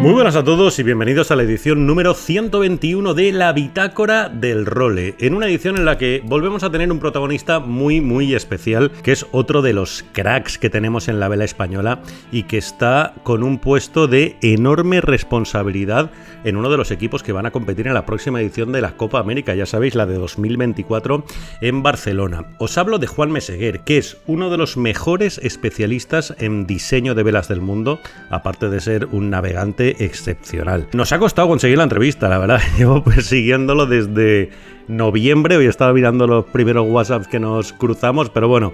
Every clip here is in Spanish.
Muy buenas a todos y bienvenidos a la edición número 121 de La Bitácora del Role, en una edición en la que volvemos a tener un protagonista muy muy especial, que es otro de los cracks que tenemos en la vela española y que está con un puesto de enorme responsabilidad en uno de los equipos que van a competir en la próxima edición de la Copa América, ya sabéis, la de 2024 en Barcelona. Os hablo de Juan Meseguer, que es uno de los mejores especialistas en diseño de velas del mundo, aparte de ser un navegante excepcional. Nos ha costado conseguir la entrevista, la verdad. Llevo persiguiéndolo desde noviembre. Hoy estaba mirando los primeros WhatsApps que nos cruzamos, pero bueno,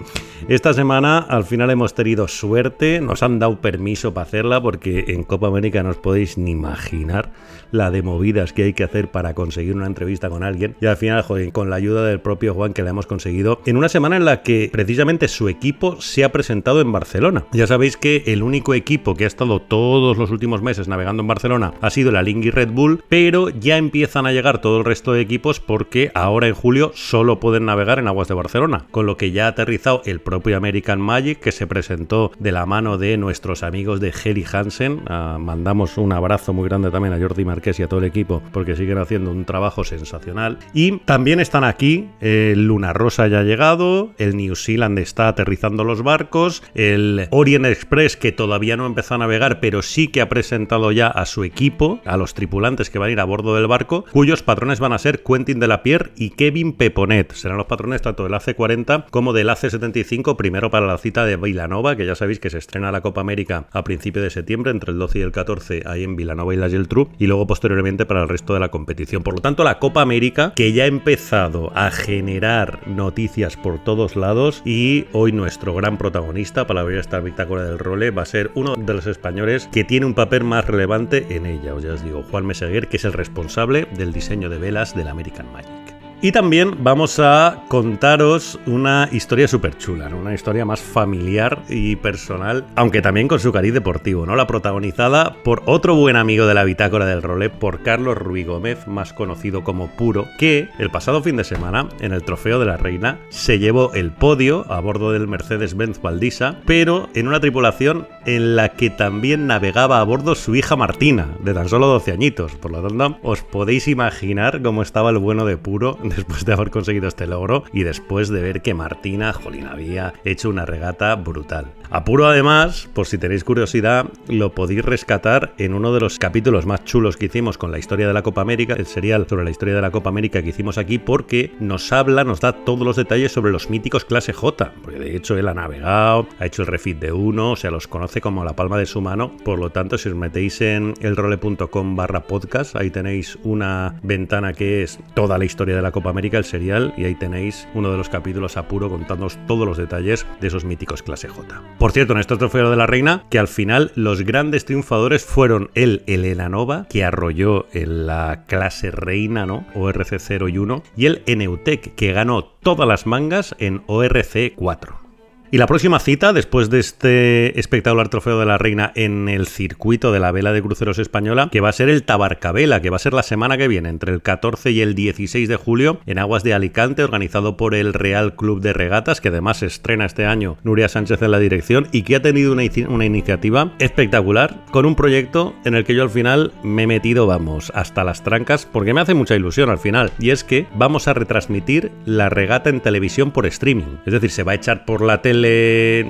esta semana al final hemos tenido suerte. Nos han dado permiso para hacerla porque en Copa América no os podéis ni imaginar la de movidas que hay que hacer para conseguir una entrevista con alguien. Y al final, joder, con la ayuda del propio Juan que la hemos conseguido en una semana en la que precisamente su equipo se ha presentado en Barcelona. Ya sabéis que el único equipo que ha estado todos los últimos meses navegando en Barcelona ha sido la Lingui Red Bull, pero ya empiezan a llegar todo el resto de equipos porque ahora en julio solo pueden navegar en aguas de Barcelona, con lo que ya ha aterrizado el propio American Magic que se presentó de la mano de nuestros amigos de Heli Hansen. Ah, mandamos un abrazo muy grande también a Jordi Marqués y a todo el equipo porque siguen haciendo un trabajo sensacional. Y también están aquí, el Luna Rosa ya ha llegado, el New Zealand está aterrizando los barcos, el Orient Express que todavía no empezó a navegar pero sí que ha presentado ya a su equipo, a los tripulantes que van a ir a bordo del barco, cuyos patrones van a ser Quentin de la Pierre y Kevin Peponet. Serán los patrones tanto del AC40 como del AC75, primero para la cita de Villanova, que ya sabéis que se estrena la Copa América a principio de septiembre, entre el 12 y el 14, ahí en Villanova y la Geltrú, y luego posteriormente para el resto de la competición. Por lo tanto, la Copa América, que ya ha empezado a generar noticias por todos lados, y hoy nuestro gran protagonista para ver esta bitácora del role va a ser uno de los españoles que tiene un papel más relevante en ella. Os ya os digo, Juan Meseguer, que es el responsable del diseño de velas del American Magic. Y también vamos a contaros una historia súper chula, una historia más familiar y personal, aunque también con su cariz deportivo, ¿no? La protagonizada por otro buen amigo de la bitácora del role, por Carlos Ruy Gómez, más conocido como Puro, que el pasado fin de semana, en el Trofeo de la Reina, se llevó el podio a bordo del Mercedes-Benz Valdisa, pero en una tripulación en la que también navegaba a bordo su hija Martina, de tan solo 12 añitos. Por lo tanto, os podéis imaginar cómo estaba el bueno de Puro después de haber conseguido este logro y después de ver que Martina, jolín, había hecho una regata brutal. Apuro además, por si tenéis curiosidad, lo podéis rescatar en uno de los capítulos más chulos que hicimos con la historia de la Copa América, el serial sobre la historia de la Copa América que hicimos aquí, porque nos habla, nos da todos los detalles sobre los míticos clase J, porque de hecho él ha navegado, ha hecho el refit de uno, o sea, los conoce como la palma de su mano, por lo tanto, si os metéis en elrole.com barra podcast, ahí tenéis una ventana que es toda la historia de la Copa América, el serial, y ahí tenéis uno de los capítulos a puro contándoos todos los detalles de esos míticos clase J. Por cierto, en este trofeo de la reina, que al final los grandes triunfadores fueron el Elena Nova, que arrolló en la clase reina, ¿no? ORC 0 y 1, y el Eneutec, que ganó todas las mangas en ORC 4. Y la próxima cita, después de este espectacular trofeo de la reina en el circuito de la vela de cruceros española, que va a ser el Tabarcabela, que va a ser la semana que viene, entre el 14 y el 16 de julio, en aguas de Alicante, organizado por el Real Club de Regatas, que además estrena este año Nuria Sánchez en la dirección y que ha tenido una iniciativa espectacular con un proyecto en el que yo al final me he metido, vamos, hasta las trancas, porque me hace mucha ilusión al final, y es que vamos a retransmitir la regata en televisión por streaming. Es decir, se va a echar por la tele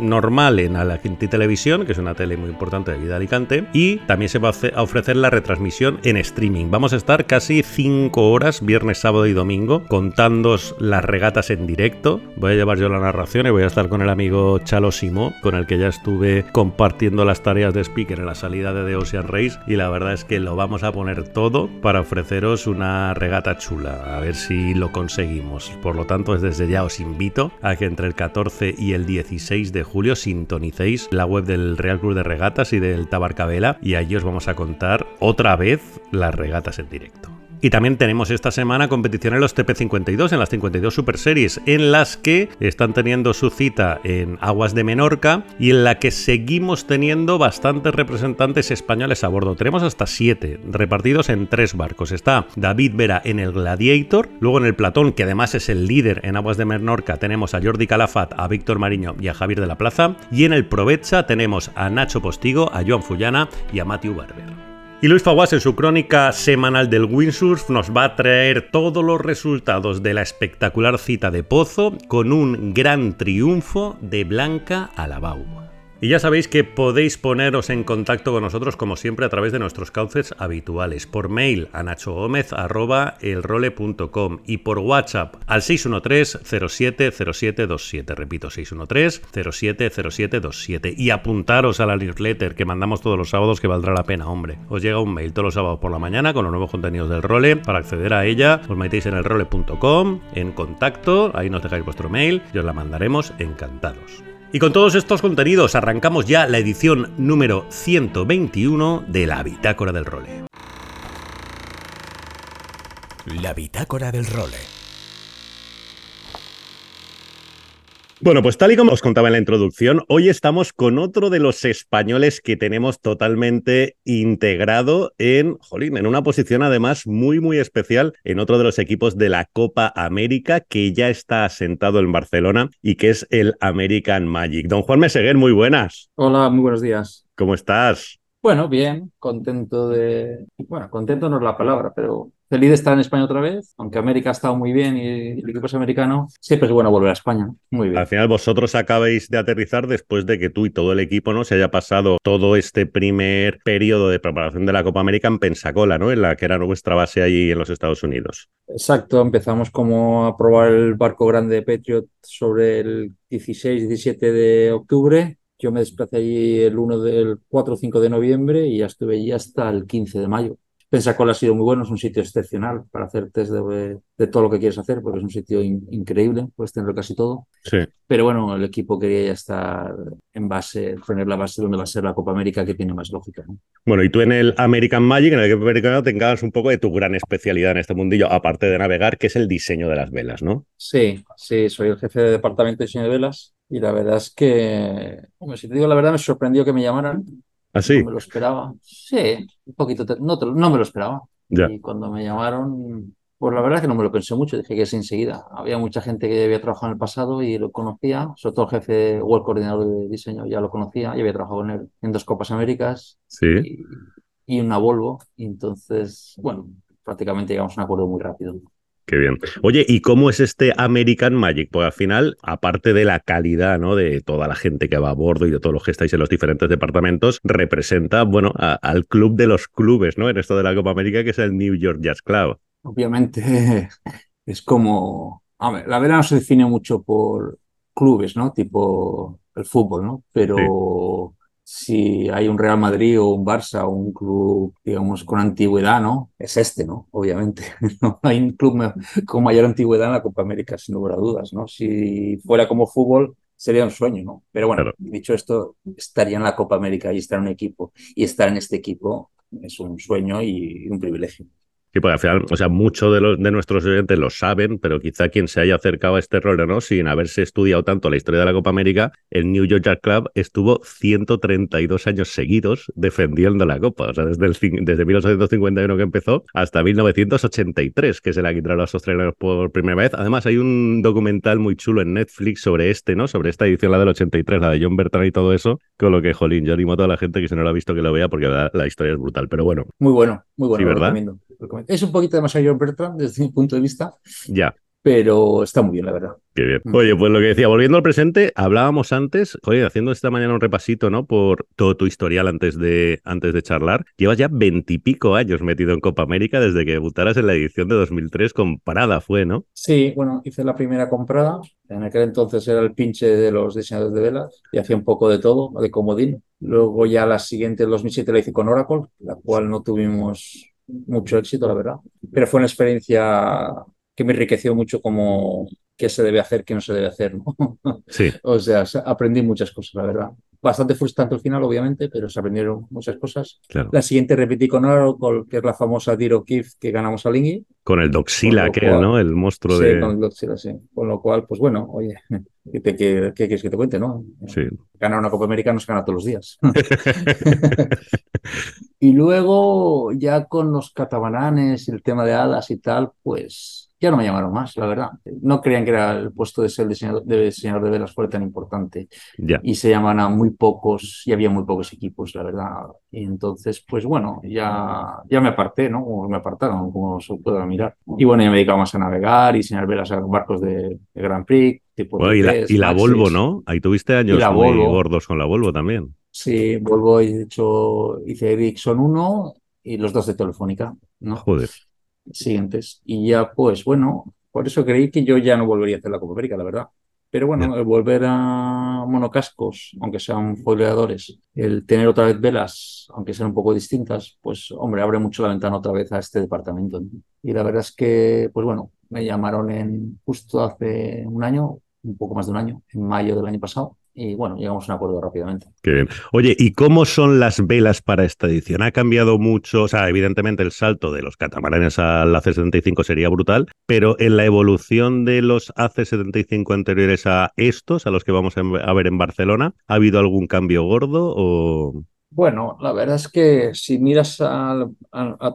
normal en Alicante Televisión, que es una tele muy importante de aquí de Alicante, y también se va a ofrecer la retransmisión en streaming. Vamos a estar casi 5 horas, viernes, sábado y domingo, contándos las regatas en directo. Voy a llevar yo la narración y voy a estar con el amigo Chalo Simó, con el que ya estuve compartiendo las tareas de speaker en la salida de The Ocean Race, y la verdad es que lo vamos a poner todo para ofreceros una regata chula, a ver si lo conseguimos. Por lo tanto, desde ya os invito a que entre el 14 y el 10 16 de julio. Sintonicéis la web del Real Club de Regatas y del Tabarcabela y allí os vamos a contar otra vez las regatas en directo. Y también tenemos esta semana competición en los TP52, en las 52 Super Series, en las que están teniendo su cita en aguas de Menorca y en la que seguimos teniendo bastantes representantes españoles a bordo. Tenemos hasta 7 repartidos en tres barcos. Está David Vera en el Gladiator, luego en el Platón, que además es el líder en aguas de Menorca, tenemos a Jordi Calafat, a Víctor Mariño y a Javier de la Plaza. Y en el Provecha tenemos a Nacho Postigo, a Joan Fullana y a Matthew Barber. Y Luis Faguas en su crónica semanal del windsurf nos va a traer todos los resultados de la espectacular cita de Pozo con un gran triunfo de Blanca Alabau. Y ya sabéis que podéis poneros en contacto con nosotros como siempre a través de nuestros cauces habituales, por mail a nachogomez.elrole.com y por WhatsApp al 613-070727, repito 613-070727 y apuntaros a la newsletter que mandamos todos los sábados que valdrá la pena, hombre. Os llega un mail todos los sábados por la mañana con los nuevos contenidos del role, para acceder a ella os metéis en elrole.com, en contacto, ahí nos dejáis vuestro mail y os la mandaremos encantados. Y con todos estos contenidos arrancamos ya la edición número 121 de la Bitácora del Role. La Bitácora del Role. Bueno, pues tal y como os contaba en la introducción, hoy estamos con otro de los españoles que tenemos totalmente integrado en, jolín, en una posición además muy, muy especial en otro de los equipos de la Copa América que ya está asentado en Barcelona y que es el American Magic. Don Juan Meseguer, muy buenas. Hola, muy buenos días. ¿Cómo estás? Bueno, bien, contento de... Bueno, contento no es la palabra, pero feliz de estar en España otra vez, aunque América ha estado muy bien y el equipo es americano, siempre es bueno volver a España. Muy bien. Al final vosotros acabáis de aterrizar después de que tú y todo el equipo no se haya pasado todo este primer periodo de preparación de la Copa América en Pensacola, ¿no? En la que era nuestra base allí en los Estados Unidos. Exacto, empezamos como a probar el barco grande de Patriot sobre el 16-17 de octubre. Yo me desplacé allí el 1 del 4 o 5 de noviembre y ya estuve allí hasta el 15 de mayo. Pensacola ha sido muy bueno, es un sitio excepcional para hacer test de, de todo lo que quieres hacer, porque es un sitio in- increíble, puedes tenerlo casi todo. Sí. Pero bueno, el equipo quería ya estar en base, poner la base donde va a ser la Copa América, que tiene más lógica. ¿no? Bueno, y tú en el American Magic, en el equipo americano, tengas un poco de tu gran especialidad en este mundillo, aparte de navegar, que es el diseño de las velas, ¿no? Sí, sí, soy el jefe de departamento de diseño de velas y la verdad es que, hombre, si te digo la verdad, me sorprendió que me llamaran. Así. No me lo esperaba. Sí, un poquito, no, no me lo esperaba. Ya. Y cuando me llamaron, pues la verdad es que no me lo pensé mucho, dije que es enseguida. Había mucha gente que había trabajado en el pasado y lo conocía, sobre todo el jefe o el coordinador de diseño ya lo conocía, y había trabajado con él en dos Copas Américas Sí. y, y una Volvo. Y entonces, bueno, prácticamente llegamos a un acuerdo muy rápido. Qué bien. Oye, ¿y cómo es este American Magic? Pues al final, aparte de la calidad, ¿no? De toda la gente que va a bordo y de todos los que estáis en los diferentes departamentos, representa, bueno, a- al club de los clubes, ¿no? En esto de la Copa América, que es el New York Jazz Club. Obviamente es como, a ver, la vela no se define mucho por clubes, ¿no? Tipo el fútbol, ¿no? Pero si hay un Real Madrid o un Barça o un club, digamos, con antigüedad, ¿no? Es este, ¿no? Obviamente. No hay un club con mayor antigüedad en la Copa América, sin lugar a dudas, ¿no? Si fuera como fútbol, sería un sueño, ¿no? Pero bueno, Claro. dicho esto, estaría en la Copa América y estar en un equipo. Y estar en este equipo es un sueño y un privilegio. Sí, porque al final, o sea, muchos de, los, de nuestros oyentes lo saben, pero quizá quien se haya acercado a este rol, ¿no? Sin haberse estudiado tanto la historia de la Copa América, el New York Jazz Club estuvo 132 años seguidos defendiendo la Copa. O sea, desde, el, desde 1851 que empezó hasta 1983, que se la quitaron los australianos por primera vez. Además, hay un documental muy chulo en Netflix sobre este, ¿no? Sobre esta edición, la del 83, la de John Bertrand y todo eso, con lo que, jolín, yo animo a toda la gente que si no lo ha visto que lo vea, porque la, la historia es brutal. Pero bueno, Muy bueno, muy bueno, Sí, lo ¿verdad? recomiendo, lo recomiendo. Es un poquito demasiado John Bertrand desde mi punto de vista, ya. pero está muy bien, la verdad. Qué bien. Mm. Oye, pues lo que decía, volviendo al presente, hablábamos antes, oye, haciendo esta mañana un repasito, ¿no? Por todo tu historial antes de, antes de charlar. Llevas ya veintipico años metido en Copa América desde que debutaras en la edición de 2003 con Parada, fue, ¿no? Sí, bueno, hice la primera comprada. En aquel entonces era el pinche de los diseñadores de velas y hacía un poco de todo, de comodín. Luego ya la siguiente, el 2007, la hice con Oracle, la cual no tuvimos mucho éxito, la verdad. Pero fue una experiencia que me enriqueció mucho como, qué se debe hacer, qué no se debe hacer. ¿no? Sí. o sea, aprendí muchas cosas, la verdad. Bastante frustrante al final, obviamente, pero se aprendieron muchas cosas. Claro. La siguiente repetí con Oracle, que es la famosa Diro Kif que ganamos a Lingui. Con el Doxila, Con que cual- ¿no? El monstruo Sí, de. con el Doxila, sí. Con lo cual, pues bueno, oye, ¿qué, te- qué- qué quieres que te cuente, no? Sí. Ganar una Copa América no se gana todos los días. Y luego, ya con los catabananes y el tema de hadas y tal, pues ya no me llamaron más, la verdad. No creían que era el puesto de ser diseñador de, diseñador de velas fuera tan importante. ya. Y se llaman a muy pocos, y había muy pocos equipos, la verdad. Y entonces, pues bueno, ya, ya me aparté, ¿no? O me apartaron, como se pueda mirar. Y bueno, ya me dedicaba más a navegar y diseñar velas a barcos de, de Grand Prix, tipo Bueno, y la, y. Volvo, ¿no? Ahí tuviste años muy Volvo. gordos con la Volvo también. Sí, vuelvo y de hecho hice Ericsson 1 y los dos de Telefónica, ¿no? Joder. Siguientes. Y ya, pues bueno, por eso creí que yo ya no volvería a hacer la Copa América, la verdad. Pero bueno, el volver a monocascos, aunque sean foileadores, el tener otra vez velas, aunque sean un poco distintas, pues hombre, abre mucho la ventana otra vez a este departamento. ¿no? Y la verdad es que, pues bueno, me llamaron en justo hace un año, un poco más de un año, en mayo del año pasado, y bueno, llegamos a un acuerdo rápidamente. Qué bien. Oye, ¿y cómo son las velas para esta edición? ¿Ha cambiado mucho? O sea, evidentemente el salto de los catamaranes al AC75 sería brutal, pero en la evolución de los AC75 anteriores a estos, a los que vamos a ver en Barcelona, ¿ha habido algún cambio gordo o...? Bueno, la verdad es que si miras a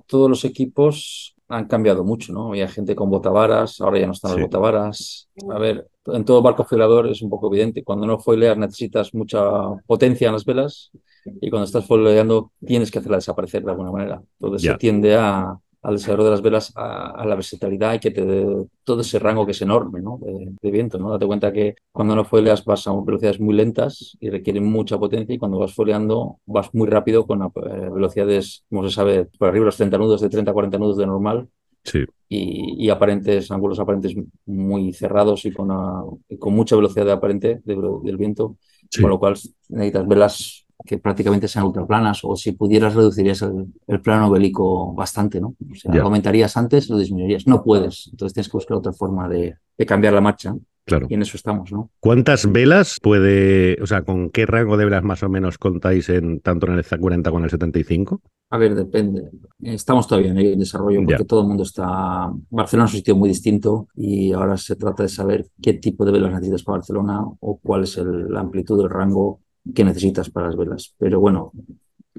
todos los equipos, han cambiado mucho, ¿no? Había gente con botavaras, ahora ya no están Sí. las botavaras. A ver, en todo barco foileador es un poco evidente. Cuando no foileas necesitas mucha potencia en las velas y cuando estás foileando tienes que hacerla desaparecer de alguna manera. Entonces se tiende a, al desarrollo de las velas a, a la versatilidad y que te dé todo ese rango que es enorme, ¿no? De, de viento, ¿no? Date cuenta que cuando no foileas vas a velocidades muy lentas y requieren mucha potencia y cuando vas foileando vas muy rápido con eh, velocidades, como se sabe, por arriba de los 30 nudos, de 30 a 40 nudos de normal Sí, y, y aparentes, ángulos aparentes muy cerrados y con, una- con mucha velocidad de aparente de- del viento, sí. con lo cual necesitas velas que prácticamente sean ultraplanas o si pudieras reducirías el, el plano bélico bastante, ¿no? O sea, aumentarías antes, lo disminuirías. No puedes, entonces tienes que buscar otra forma de, de cambiar la marcha Claro. y en eso estamos, ¿no? ¿Cuántas velas puede, o sea, con qué rango de velas más o menos contáis en tanto en el Z40 como en el 75? A ver, depende. Estamos todavía en el desarrollo porque Ya. todo el mundo está. Barcelona es un sitio muy distinto y ahora se trata de saber qué tipo de velas necesitas para Barcelona o cuál es el- la amplitud del rango que necesitas para las velas. Pero bueno,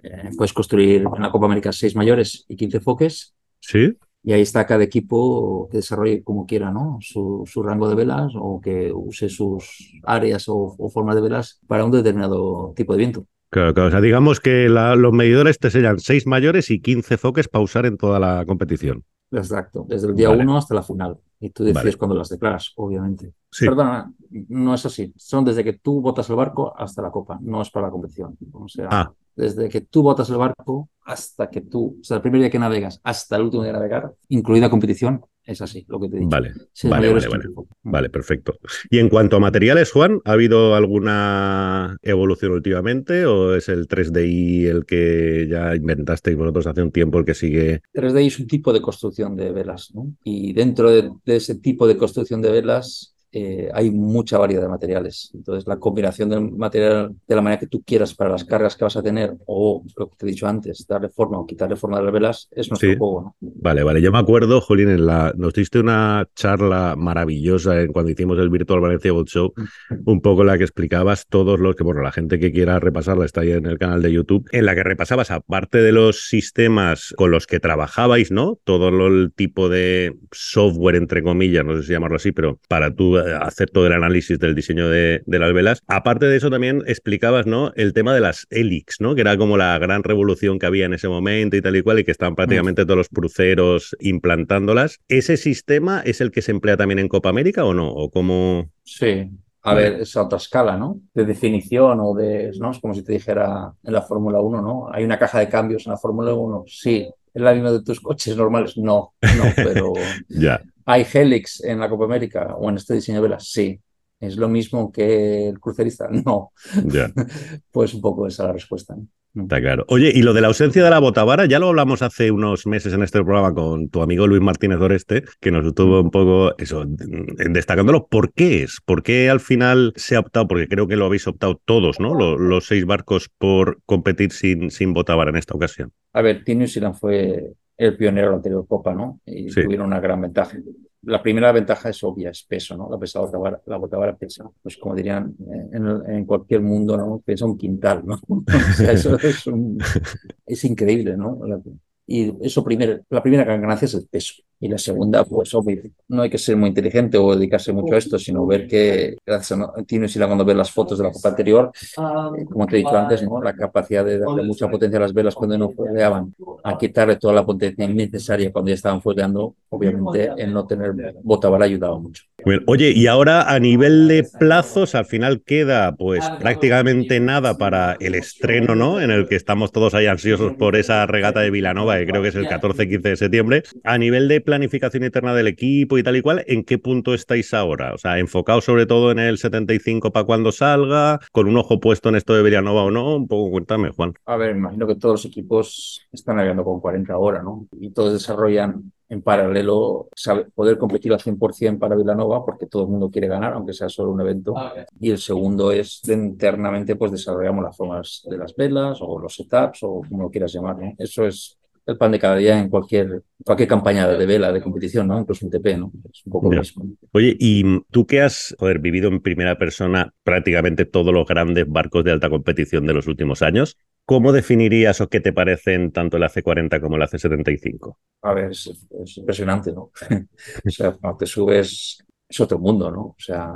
eh, puedes construir en la Copa América 6 mayores y 15 foques ¿Sí? Y ahí está cada equipo que desarrolle como quiera, ¿no? Su, su rango de velas o que use sus áreas o, o formas de velas para un determinado tipo de viento. Claro, claro. O sea, digamos que la- los medidores te sellan 6 mayores y 15 foques para usar en toda la competición. Exacto, desde el día Vale. 1 hasta la final. Y tú decides Vale. cuándo las declaras, obviamente. Sí. Perdona, no es así. Son desde que tú botas el barco hasta la copa, no es para la competición. O sea, Ah. Desde que tú botas el barco hasta que tú, o sea, el primer día que navegas hasta el último día de navegar, incluida competición, es así, lo que te he dicho. Vale, vale, vale, vale. 15 focos. Vale, perfecto. Y en cuanto a materiales, Juan, ¿ha habido alguna evolución últimamente o es el 3DI el que ya inventasteis vosotros hace un tiempo el que sigue? 3D es un tipo de construcción de velas, ¿no? Y dentro de, de ese tipo de construcción de velas eh, hay mucha variedad de materiales. Entonces, la combinación del material de la manera que tú quieras para las cargas que vas a tener, o lo que te he dicho antes, darle forma o quitarle forma a las velas, es nuestro Sí. juego, ¿no? Vale, vale. Yo me acuerdo, Jolín, en la... nos diste una charla maravillosa en cuando hicimos el Virtual Valencia Boat Show, un poco en la que explicabas todos los que, bueno, la gente que quiera repasarla está ahí en el canal de YouTube, en la que repasabas, aparte de los sistemas con los que trabajabais, ¿no? Todo lo- el tipo de software, entre comillas, no sé si llamarlo así, pero para tú hacer todo el análisis del diseño de, de las velas. Aparte de eso, también explicabas, ¿no? El tema de las Helix, ¿no? Que era como la gran revolución que había en ese momento y tal y cual, y que estaban prácticamente todos los cruceros implantándolas. ¿Ese sistema es el que se emplea también en Copa América o no? ¿O cómo? Sí. A ver, es a otra escala, ¿no? De definición o de, ¿no? Es como si te dijera en la Fórmula 1, ¿no? Hay una caja de cambios en la Fórmula 1. Sí. ¿Es la misma de tus coches normales? No, no, pero Ya, ¿Hay Helix en la Copa América o en este diseño de velas? Sí. ¿Es lo mismo que el crucerista? No. Pues un poco esa es la respuesta. ¿no? Está claro. Oye, y lo de la ausencia de la botavara, ya lo hablamos hace unos meses en este programa con tu amigo Luis Martínez Doreste, que nos estuvo un poco eso, destacándolo. ¿Por qué es? ¿Por qué al final se ha optado? Porque creo que lo habéis optado todos, ¿no? Los, seis barcos por competir sin, sin botavara en esta ocasión. A ver, Tino Silan fue el pionero de la anterior Copa, ¿no? Y tuvieron una gran ventaja la primera ventaja es obvia, es peso, ¿no? La pesada la botavara pesa. Pues como dirían eh, en, cualquier mundo, ¿no? Pesa un quintal, ¿no? o sea, eso es, es increíble, ¿no? Y eso primero, la primera gran ganancia es el peso. Y la segunda, pues obvio, no hay que ser muy inteligente o dedicarse mucho a esto, sino ver que, gracias a Tino y Sila, cuando ver las fotos de la copa anterior, como te he dicho antes, ¿no? la capacidad de darle mucha potencia a las velas cuando no fuegueaban, a quitarle toda la potencia innecesaria cuando ya estaban fuegueando, obviamente el no tener botavara ayudaba mucho. oye, y ahora a nivel de plazos, al final queda pues prácticamente nada para el estreno, ¿no? En el que estamos todos ahí ansiosos por esa regata de Vilanova, que creo que es el 14-15 de septiembre. A nivel de planificación interna del equipo y tal y cual, ¿en qué punto estáis ahora? O sea, enfocado sobre todo en el 75 para cuando salga, con un ojo puesto en esto de Villanova o no, un poco cuéntame, Juan. A ver, imagino que todos los equipos están navegando con 40 horas, ¿no? Y todos desarrollan en paralelo poder competir al 100% para Villanova porque todo el mundo quiere ganar, aunque sea solo un evento. Y el segundo es internamente pues desarrollamos las formas de las velas o los setups o como lo quieras llamar. ¿no? Eso es el pan de cada día en cualquier, cualquier campaña de vela, de competición, ¿no? Incluso un TP, ¿no? Es un poco lo mismo. Oye, y tú que has joder, vivido en primera persona prácticamente todos los grandes barcos de alta competición de los últimos años, ¿cómo definirías o qué te parecen tanto el AC40 como el AC75? A ver, es, impresionante, ¿no? o sea, cuando te subes es otro mundo, ¿no? O sea,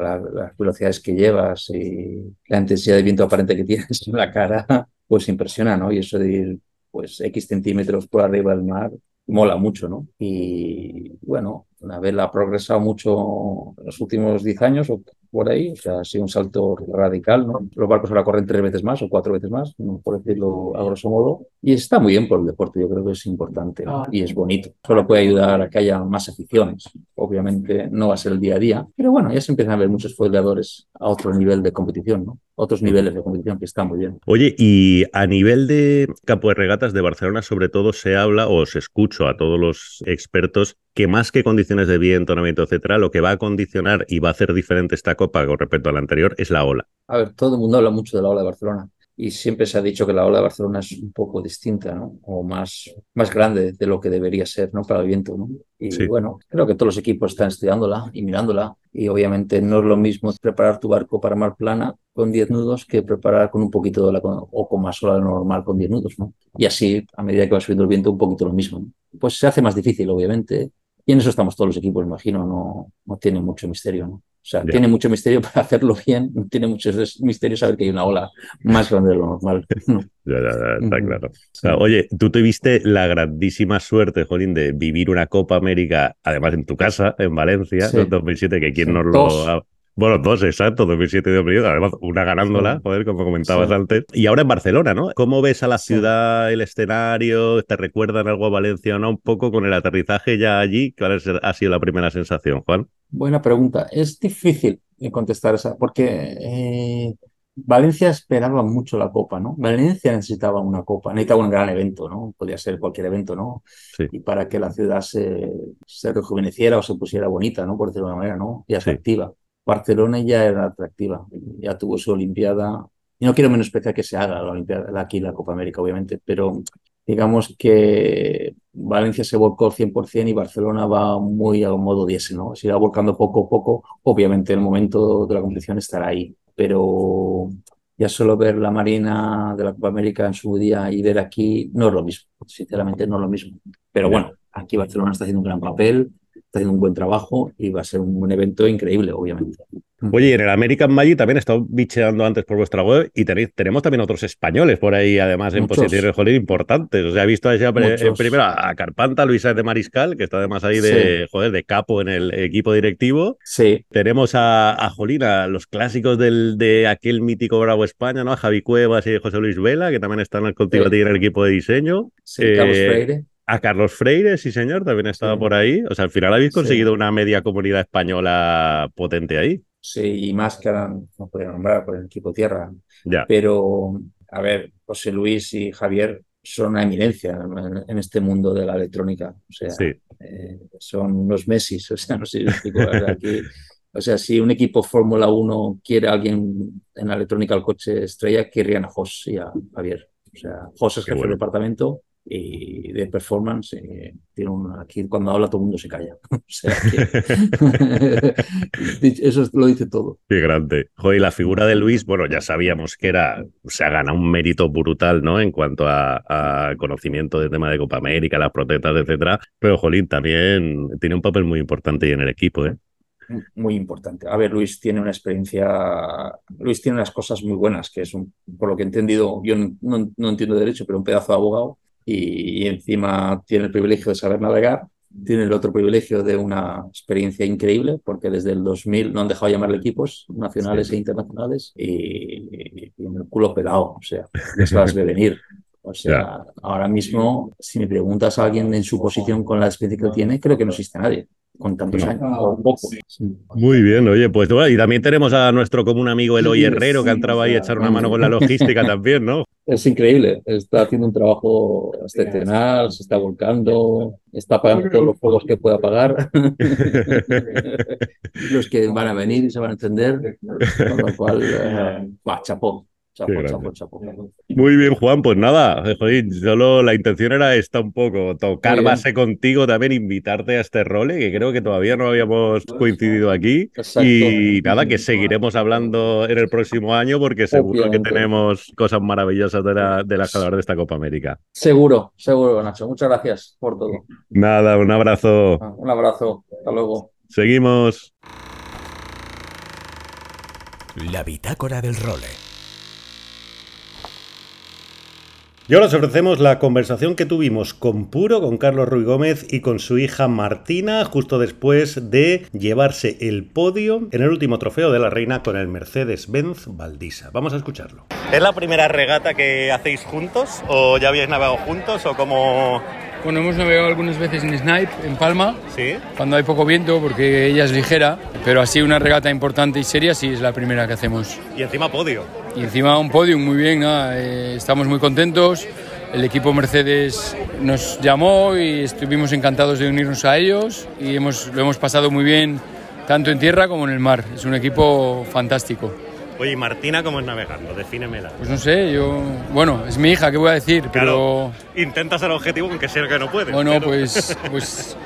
las velocidades que llevas y la intensidad de viento aparente que tienes en la cara, pues impresiona, ¿no? Y eso de ir pues X centímetros por arriba del mar, mola mucho, ¿no? Y bueno, una vez ha progresado mucho en los últimos 10 años por ahí, o sea, ha sido un salto radical, ¿no? Los barcos ahora corren tres veces más o cuatro veces más, por decirlo a grosso modo, y está muy bien por el deporte, yo creo que es importante ah. y es bonito. Solo puede ayudar a que haya más aficiones. Obviamente no va a ser el día a día, pero bueno, ya se empiezan a ver muchos foileadores a otro nivel de competición, ¿no? Otros niveles de competición que están muy bien. Oye, y a nivel de campo de regatas de Barcelona, sobre todo se habla o se escucha a todos los expertos que más que condiciones de viento, viento, etcétera, lo que va a condicionar y va a hacer diferente esta copa con respecto a la anterior es la ola. A ver, todo el mundo habla mucho de la ola de Barcelona y siempre se ha dicho que la ola de Barcelona es un poco distinta, ¿no? O más, más grande de lo que debería ser, ¿no? Para el viento, ¿no? Y bueno, creo que todos los equipos están estudiándola y mirándola y obviamente no es lo mismo preparar tu barco para mar plana con 10 nudos que preparar con un poquito de ola o con más ola normal con 10 nudos, ¿no? Y así, a medida que va subiendo el viento, un poquito lo mismo. Pues se hace más difícil, obviamente, y en eso estamos todos los equipos, imagino, no, no tiene mucho misterio, ¿no? O sea, tiene mucho misterio para hacerlo bien, tiene mucho misterio saber que hay una ola más grande de lo normal. ya, ya, está claro. oye, tú tuviste la grandísima suerte, Jolín, de vivir una Copa América, además en tu casa, en Valencia, en 2007, que quien nos lo bueno, dos, exacto, 2007 y 2008, además una ganándola, joder, como comentabas antes. Y ahora en Barcelona, ¿no? ¿Cómo ves a la ciudad, el escenario? ¿Te recuerdan algo a Valencia o no? Un poco con el aterrizaje ya allí, ¿cuál ha sido la primera sensación, Juan? Buena pregunta. Es difícil contestar esa, porque eh, Valencia esperaba mucho la Copa, ¿no? Valencia necesitaba una Copa, necesitaba un gran evento, ¿no? Podía ser cualquier evento, ¿no? Sí. Y para que la ciudad se, se, rejuveneciera o se pusiera bonita, ¿no? Por decirlo de una manera, ¿no? Y atractiva. Barcelona ya era atractiva, ya tuvo su Olimpiada. Y no quiero menospreciar que se haga la Olimpiada, aquí la Copa América, obviamente, pero digamos que Valencia se volcó al 100% y Barcelona va muy a modo 10, ¿no? Se irá volcando poco a poco. Obviamente el momento de la competición estará ahí, pero ya solo ver la Marina de la Copa América en su día y ver aquí no es lo mismo, sinceramente no es lo mismo. Pero bueno, aquí Barcelona está haciendo un gran papel, está haciendo un buen trabajo y va a ser un, evento increíble, obviamente. Oye, en el American Magic también he estado bicheando antes por vuestra web y tenéis, tenemos también otros españoles por ahí, además, en posiciones joder, importantes. O sea, he visto en primero a Carpanta, Luisa de Mariscal, que está además ahí de, joder, de capo en el equipo directivo. Sí. Tenemos a, a Jolina, los clásicos del, de aquel mítico Bravo España, ¿no? A Javi Cuevas y José Luis Vela, que también están contigo en el equipo de diseño. Sí, Carlos eh, Freire. A Carlos Freire, sí señor, también estaba por ahí. O sea, al final habéis conseguido una media comunidad española potente ahí. Sí, y más que no podría nombrar por el equipo tierra. Ya. Pero a ver, José Luis y Javier son una eminencia en, este mundo de la electrónica. O sea, eh, son unos Messi. O sea, no sé si explico. Aquí, o sea, si un equipo Fórmula 1 quiere a alguien en la electrónica al coche estrella, querrían a José y a Javier. O sea, José es jefe del departamento y de performance eh, tiene un, aquí cuando habla todo el mundo se calla. O sea eso lo dice todo. Qué grande. Joder, y la figura de Luis bueno ya sabíamos que era se ha ganado un mérito brutal no en cuanto a, conocimiento del tema de Copa América las protestas etcétera. Pero Jolín también tiene un papel muy importante en el equipo eh muy importante. A ver, Luis tiene una experiencia, Luis tiene unas cosas muy buenas, que es un, por lo que he entendido, yo no, no, entiendo derecho, pero un pedazo de abogado y, encima tiene el privilegio de saber navegar, tiene el otro privilegio de una experiencia increíble, porque desde el 2000 no han dejado de llamarle equipos nacionales e internacionales y, tiene el culo pelado, o sea, las ve venir. O sea, ahora mismo, si me preguntas a alguien en su posición con la experiencia que tiene, creo que no existe nadie con tantos años, Muy bien, oye, pues y también tenemos a nuestro común amigo Eloy Herrero, que ha entrado ahí a echar una mano con la logística también, ¿no? Es increíble, está haciendo un trabajo excepcional, se está volcando, está pagando todos los juegos que pueda pagar, los que van a venir y se van a entender, con lo cual, eh, chapó. Muy bien, Juan. Pues nada, joder, solo la intención era esta un poco, tocar base contigo también, invitarte a este role, que creo que todavía no habíamos coincidido aquí. Y nada, que seguiremos hablando en el próximo año porque seguro que tenemos cosas maravillosas de la, de la de esta Copa América. Seguro, seguro, Nacho. Muchas gracias por todo. Nada, un abrazo. Ah, un abrazo. Hasta luego. Seguimos. La bitácora del role. Y ahora os ofrecemos la conversación que tuvimos con Puro, con Carlos Ruy Gómez y con su hija Martina, justo después de llevarse el podio en el último trofeo de la reina con el Mercedes-Benz Valdisa. Vamos a escucharlo. ¿Es la primera regata que hacéis juntos? ¿O ya habéis navegado juntos? ¿O cómo.? Bueno, hemos navegado algunas veces en Snipe, en Palma, ¿Sí? cuando hay poco viento, porque ella es ligera, pero así una regata importante y seria sí es la primera que hacemos. Y encima podio. Y encima un podio, muy bien, eh, estamos muy contentos. El equipo Mercedes nos llamó y estuvimos encantados de unirnos a ellos y hemos, lo hemos pasado muy bien tanto en tierra como en el mar. Es un equipo fantástico. Oye, ¿y Martina cómo es navegando? Defínemela. Pues no sé, yo... Bueno, es mi hija, ¿qué voy a decir? Pero... Intenta ser objetivo aunque sea que no puede. Bueno, pues, pues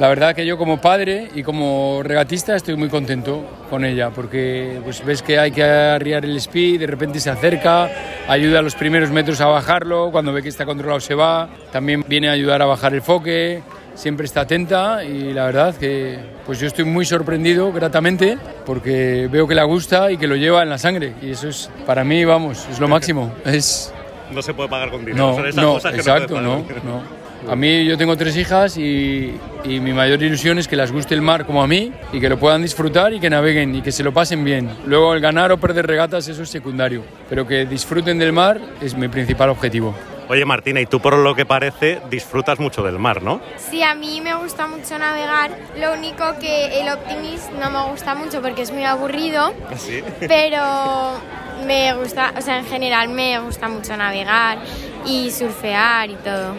la verdad que yo como padre y como regatista estoy muy contento con ella porque pues ves que hay que arriar el speed, de repente se acerca, ayuda a los primeros metros a bajarlo, cuando ve que está controlado se va, también viene a ayudar a bajar el foque, siempre está atenta y la verdad que pues yo estoy muy sorprendido gratamente porque veo que le gusta y que lo lleva en la sangre y eso es para mí vamos es lo máximo. Es no se puede pagar con dinero no, no exacto no, no a mí yo tengo tres hijas y, mi mayor ilusión es que les guste el mar como a mí y que lo puedan disfrutar y que naveguen y que se lo pasen bien. Luego el ganar o perder regatas eso es secundario, pero que disfruten del mar es mi principal objetivo. Oye Martina, y tú por lo que parece disfrutas mucho del mar, ¿no? Sí, a mí me gusta mucho navegar. Lo único que el Optimist no me gusta mucho porque es muy aburrido. ¿Ah, ¿Sí? Pero me gusta, o sea, en general me gusta mucho navegar y surfear y todo.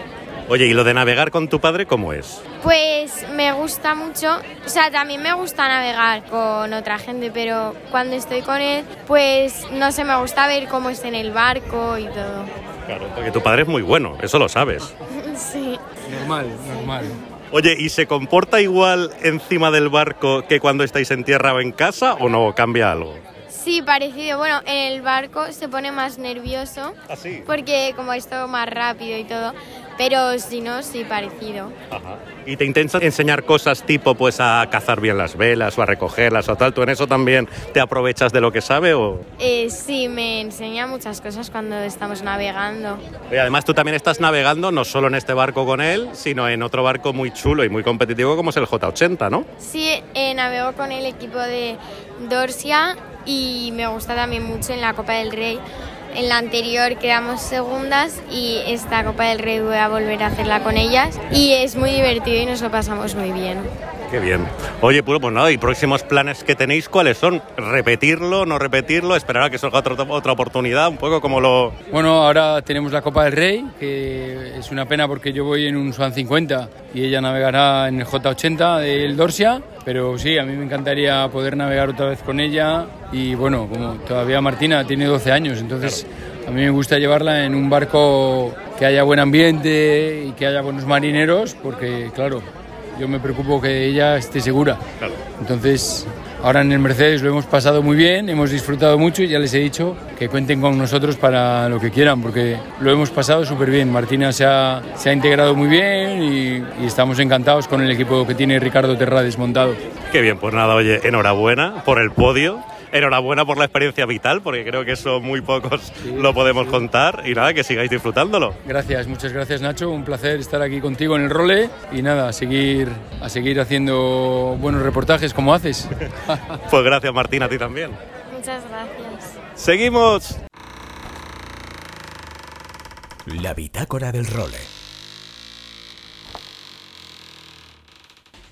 Oye, ¿y lo de navegar con tu padre cómo es? Pues me gusta mucho, o sea, también me gusta navegar con otra gente, pero cuando estoy con él, pues no sé, me gusta ver cómo está en el barco y todo. Claro, porque tu padre es muy bueno, eso lo sabes. sí. Normal, normal. Oye, ¿y se comporta igual encima del barco que cuando estáis en tierra o en casa o no cambia algo? Sí, parecido. Bueno, en el barco se pone más nervioso. ¿Ah, sí? Porque como es todo más rápido y todo. Pero si no, sí, parecido. Ajá. ¿Y te intenta enseñar cosas tipo pues a cazar bien las velas o a recogerlas o tal? ¿Tú en eso también te aprovechas de lo que sabe o...? Eh, sí, me enseña muchas cosas cuando estamos navegando. Y además tú también estás navegando no solo en este barco con él, sino en otro barco muy chulo y muy competitivo como es el J80, ¿no? Sí, eh, navego con el equipo de Dorsia y me gusta también mucho en la Copa del Rey en la anterior quedamos segundas y esta Copa del Rey voy a volver a hacerla con ellas y es muy divertido y nos lo pasamos muy bien. Qué bien. Oye, pues, pues nada, ¿y próximos planes que tenéis cuáles son? ¿Repetirlo, no repetirlo, esperar a que salga otra, otra oportunidad? Un poco como lo... Bueno, ahora tenemos la Copa del Rey, que es una pena porque yo voy en un Swan 50 y ella navegará en el J80 del Dorsia, pero sí, a mí me encantaría poder navegar otra vez con ella y bueno, como todavía Martina tiene 12 años, entonces a mí me gusta llevarla en un barco que haya buen ambiente y que haya buenos marineros, porque claro, yo me preocupo que ella esté segura. Entonces, ahora en el Mercedes lo hemos pasado muy bien, hemos disfrutado mucho y ya les he dicho que cuenten con nosotros para lo que quieran, porque lo hemos pasado súper bien. Martina se ha, se ha, integrado muy bien y, y, estamos encantados con el equipo que tiene Ricardo Terra desmontado. Qué bien, pues nada, oye, enhorabuena por el podio enhorabuena por la experiencia vital, porque creo que eso muy pocos sí, lo podemos sí. contar. Y nada, que sigáis disfrutándolo. Gracias, muchas gracias Nacho. Un placer estar aquí contigo en el role. Y nada, a seguir, a seguir haciendo buenos reportajes como haces. pues gracias Martín, a ti también. Muchas gracias. Seguimos. La bitácora del role.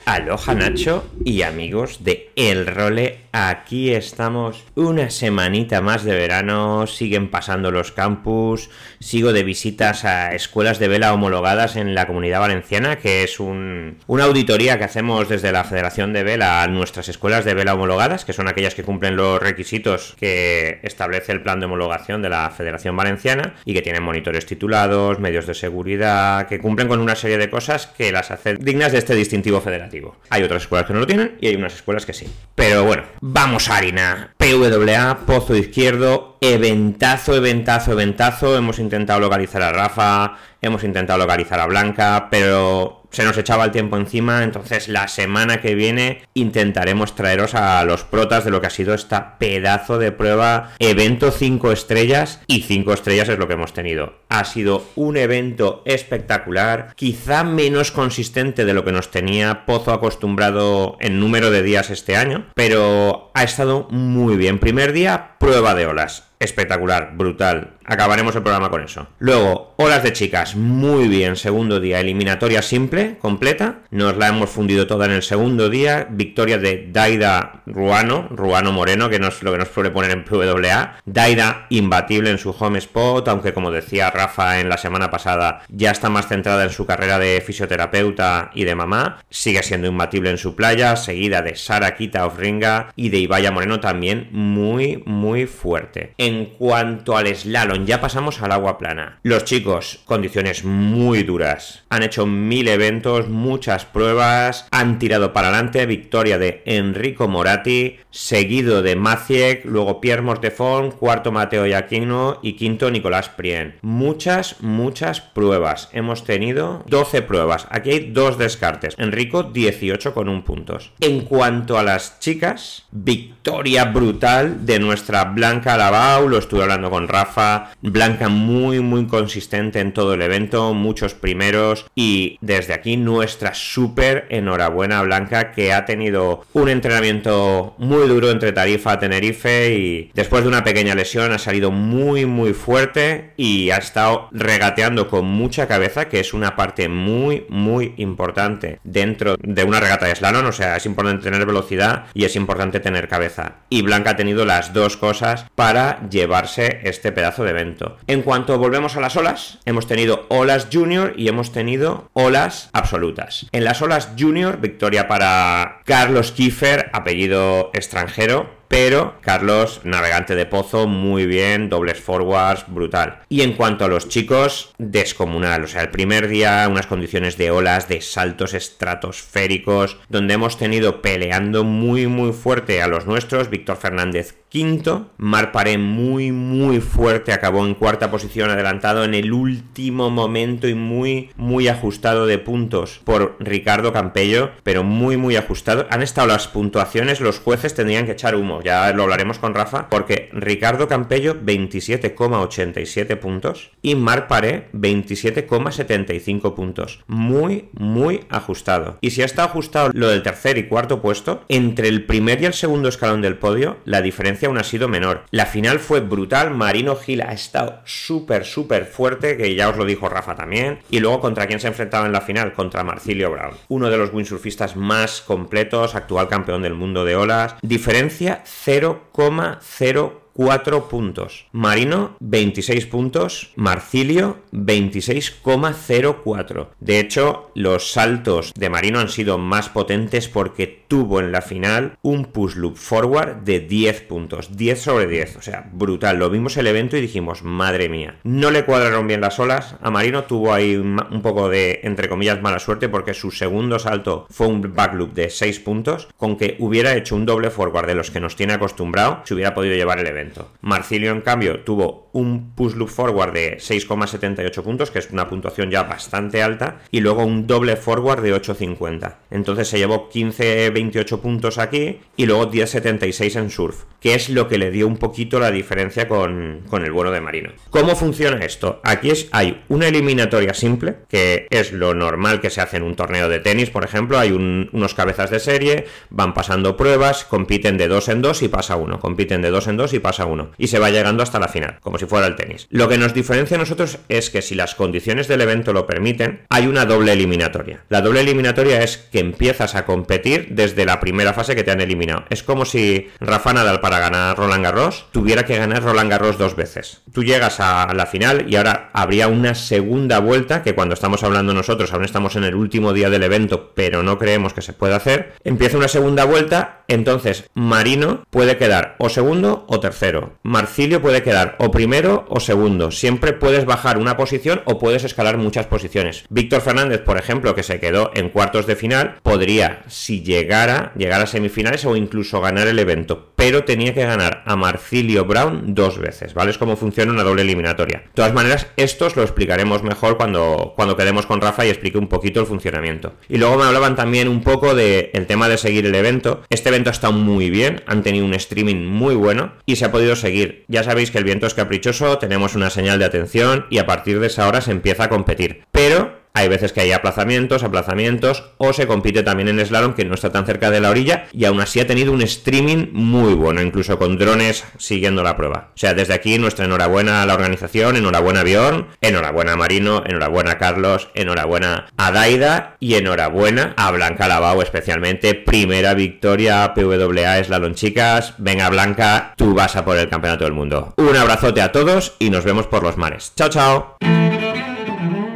Aloha Nacho y amigos de El Role, aquí estamos una semanita más de verano, siguen pasando los campus, sigo de visitas a escuelas de vela homologadas en la comunidad valenciana, que es un, una auditoría que hacemos desde la Federación de Vela a nuestras escuelas de vela homologadas, que son aquellas que cumplen los requisitos que establece el plan de homologación de la Federación Valenciana y que tienen monitores titulados, medios de seguridad, que cumplen con una serie de cosas que las hacen dignas de este distintivo federativo. Hay otras escuelas que no lo tienen y hay unas escuelas que sí. Pero bueno, vamos harina. PWA, Pozo Izquierdo, eventazo, eventazo, eventazo. Hemos intentado localizar a Rafa, hemos intentado localizar a Blanca, pero se nos echaba el tiempo encima, entonces la semana que viene intentaremos traeros a los protas de lo que ha sido esta pedazo de prueba, evento 5 estrellas y 5 estrellas es lo que hemos tenido. Ha sido un evento espectacular, quizá menos consistente de lo que nos tenía Pozo acostumbrado en número de días este año, pero ha estado muy bien. Primer día, prueba de olas espectacular, brutal. Acabaremos el programa con eso. Luego, olas de chicas, muy bien. Segundo día, eliminatoria simple, completa. Nos la hemos fundido toda en el segundo día. Victoria de Daida Ruano, Ruano Moreno, que no es lo que nos suele poner en PWA. Daida imbatible en su home spot, aunque como decía Rafa en la semana pasada, ya está más centrada en su carrera de fisioterapeuta y de mamá. Sigue siendo imbatible en su playa, seguida de Sara Kita Ofringa y de Ibaya Moreno también muy, muy fuerte. Cuanto al slalom, ya pasamos al agua plana. Los chicos, condiciones muy duras. Han hecho mil eventos, muchas pruebas, han tirado para adelante. Victoria de Enrico Moratti, seguido de Maciek, luego Pierre Mortefón, cuarto Mateo Yaquino y quinto Nicolás Prien. Muchas, muchas pruebas. Hemos tenido 12 pruebas. Aquí hay dos descartes. Enrico 18 con un puntos. En cuanto a las chicas, victoria brutal de nuestra Blanca Lavao. Lo estuve hablando con Rafa. Blanca muy, muy consistente en todo el evento. Muchos primeros. Y desde aquí nuestra súper enhorabuena Blanca que ha tenido un entrenamiento muy duro entre Tarifa a Tenerife y después de una pequeña lesión ha salido muy muy fuerte y ha estado regateando con mucha cabeza que es una parte muy muy importante dentro de una regata de slalom o sea es importante tener velocidad y es importante tener cabeza y Blanca ha tenido las dos cosas para llevarse este pedazo de evento. En cuanto volvemos a las olas hemos tenido olas junior y hemos tenido olas absolutas. En las olas junior victoria para Carlos Kiefer apellido extranjero pero Carlos, navegante de pozo, muy bien, dobles forwards, brutal. Y en cuanto a los chicos, descomunal. O sea, el primer día, unas condiciones de olas, de saltos estratosféricos, donde hemos tenido peleando muy, muy fuerte a los nuestros. Víctor Fernández quinto, Mar Paré muy, muy fuerte, acabó en cuarta posición, adelantado en el último momento y muy, muy ajustado de puntos por Ricardo Campello, pero muy, muy ajustado. Han estado las puntuaciones, los jueces tendrían que echar humo ya lo hablaremos con Rafa, porque Ricardo Campello 27,87 puntos y Marc Paré 27,75 puntos. Muy, muy ajustado. Y si estado ajustado lo del tercer y cuarto puesto, entre el primer y el segundo escalón del podio, la diferencia aún ha sido menor. La final fue brutal, Marino Gil ha estado súper, súper fuerte, que ya os lo dijo Rafa también. Y luego contra quién se enfrentaba en la final, contra Marcilio Brown, uno de los windsurfistas más completos, actual campeón del mundo de olas. Diferencia 0,0 4 puntos. Marino, 26 puntos. Marcilio, 26,04. De hecho, los saltos de Marino han sido más potentes porque tuvo en la final un push loop forward de 10 puntos. 10 sobre 10. O sea, brutal. Lo vimos el evento y dijimos, madre mía. No le cuadraron bien las olas. A Marino tuvo ahí un poco de, entre comillas, mala suerte porque su segundo salto fue un back loop de 6 puntos. Con que hubiera hecho un doble forward de los que nos tiene acostumbrado, se hubiera podido llevar el evento. Marcilio, en cambio, tuvo un push loop forward de 6,78 puntos, que es una puntuación ya bastante alta, y luego un doble forward de 8,50. Entonces se llevó 15,28 puntos aquí y luego 10,76 en surf, que es lo que le dio un poquito la diferencia con, el bueno de Marino. ¿Cómo funciona esto? Aquí hay una eliminatoria simple, que es lo normal que se hace en un torneo de tenis, por ejemplo, hay unos cabezas de serie, van pasando pruebas, compiten de dos en dos y pasa uno, compiten de dos en dos y pasa uno. Y se va llegando hasta la final, como si fuera el tenis. Lo que nos diferencia a nosotros es que si las condiciones del evento lo permiten, hay una doble eliminatoria. La doble eliminatoria es que empiezas a competir desde la primera fase que te han eliminado. Es como si Rafa Nadal para ganar Roland Garros tuviera que ganar Roland Garros dos veces. Tú llegas a la final y ahora habría una segunda vuelta que cuando estamos hablando nosotros, aún estamos en el último día del evento, pero no creemos que se pueda hacer. Empieza una segunda vuelta, entonces Marino puede quedar o segundo o tercero Marcilio puede quedar o primero o segundo. Siempre puedes bajar una posición o puedes escalar muchas posiciones. Víctor Fernández, por ejemplo, que se quedó en cuartos de final, podría, si llegara, llegar a semifinales o incluso ganar el evento. Pero tenía que ganar a Marcilio Brown dos veces, ¿vale? Es como funciona una doble eliminatoria. De todas maneras, esto os lo explicaremos mejor cuando, cuando quedemos con Rafa y explique un poquito el funcionamiento. Y luego me hablaban también un poco del el tema de seguir el evento. Este evento ha estado muy bien, han tenido un streaming muy bueno y se ha podido seguir. Ya sabéis que el viento es caprichoso, tenemos una señal de atención y a partir de esa hora se empieza a competir. Pero hay veces que hay aplazamientos, aplazamientos, o se compite también en slalom que no está tan cerca de la orilla y aún así ha tenido un streaming muy bueno, incluso con drones siguiendo la prueba. O sea, desde aquí nuestra enhorabuena a la organización, enhorabuena a Bjorn, enhorabuena a Marino, enhorabuena a Carlos, enhorabuena a Daida y enhorabuena a Blanca Lavao especialmente. Primera victoria PWA Slalom chicas. Venga Blanca, tú vas a por el campeonato del mundo. Un abrazote a todos y nos vemos por los mares. Chao, chao.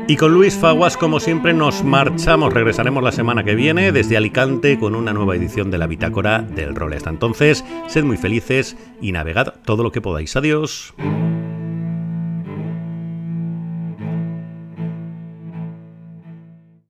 Y con Luis Faguas, como siempre, nos marchamos. Regresaremos la semana que viene desde Alicante con una nueva edición de la Bitácora del Rol. Hasta entonces, sed muy felices y navegad todo lo que podáis. Adiós.